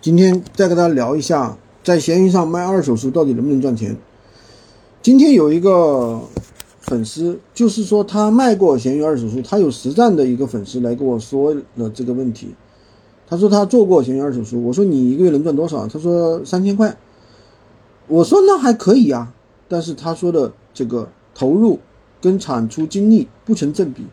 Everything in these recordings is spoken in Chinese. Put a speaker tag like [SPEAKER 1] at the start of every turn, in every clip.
[SPEAKER 1] 今天再跟大家聊一下，在闲鱼上卖二手书到底能不能赚钱？今天有一个粉丝，就是说他卖过闲鱼二手书，他有实战的一个粉丝来跟我说了这个问题。他说他做过闲鱼二手书，我说你一个月能赚多少？他说三千块。我说那还可以啊，但是他说的这个投入跟产出精力不成正比。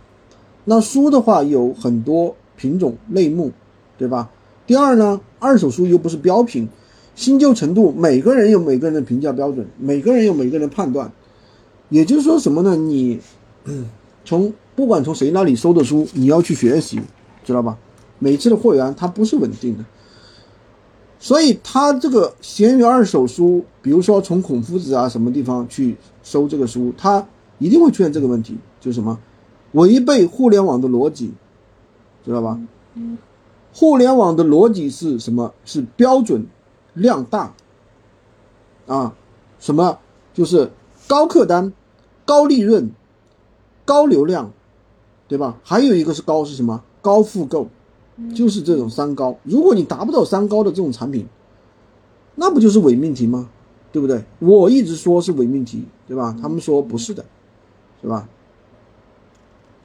[SPEAKER 1] 那书的话有很多品种类目，对吧？第二呢，二手书又不是标品，新旧程度每个人有每个人的评价标准，每个人有每个人的判断。也就是说什么呢？你 从不管从谁那里收的书，你要去学习，知道吧？每次的货源它不是稳定的，所以他这个闲鱼二手书，比如说从孔夫子啊什么地方去收这个书，他一定会出现这个问题，就是什么违背互联网的逻辑，知道吧？嗯。互联网的逻辑是什么？是标准量大啊，什么就是高客单、高利润、高流量，对吧？还有一个是高是什么？高复购，就是这种三高。如果你达不到三高的这种产品，那不就是伪命题吗？对不对？我一直说是伪命题，对吧？他们说不是的，是吧？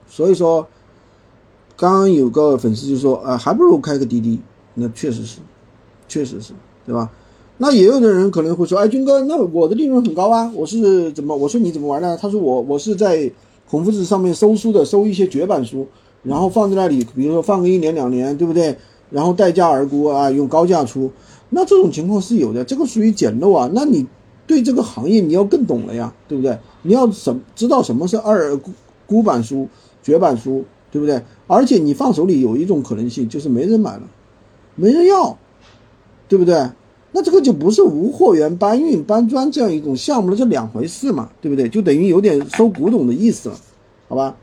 [SPEAKER 1] 所以说。刚刚有个粉丝就说，啊，还不如开个滴滴，那确实是，确实是，对吧？那也有的人可能会说，哎，军哥，那我的利润很高啊，我是怎么？我说你怎么玩呢？他说我我是在孔夫子上面收书的，收一些绝版书，然后放在那里，比如说放个一年两年，对不对？然后待价而沽啊，用高价出，那这种情况是有的，这个属于捡漏啊。那你对这个行业你要更懂了呀，对不对？你要什知道什么是二孤孤版书、绝版书。对不对？而且你放手里有一种可能性，就是没人买了，没人要，对不对？那这个就不是无货源搬运搬砖这样一种项目了，这两回事嘛，对不对？就等于有点收古董的意思了，好吧？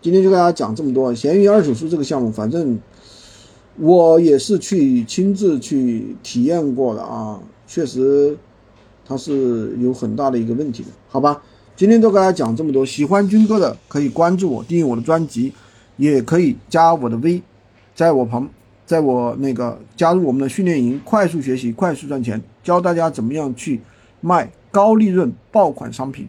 [SPEAKER 1] 今天就跟大家讲这么多。闲鱼二手书这个项目，反正我也是去亲自去体验过的啊，确实它是有很大的一个问题的，好吧？今天都跟大家讲这么多，喜欢军哥的可以关注我，订阅我的专辑。也可以加我的微在我旁，在我那个加入我们的训练营，快速学习，快速赚钱，教大家怎么样去卖高利润爆款商品。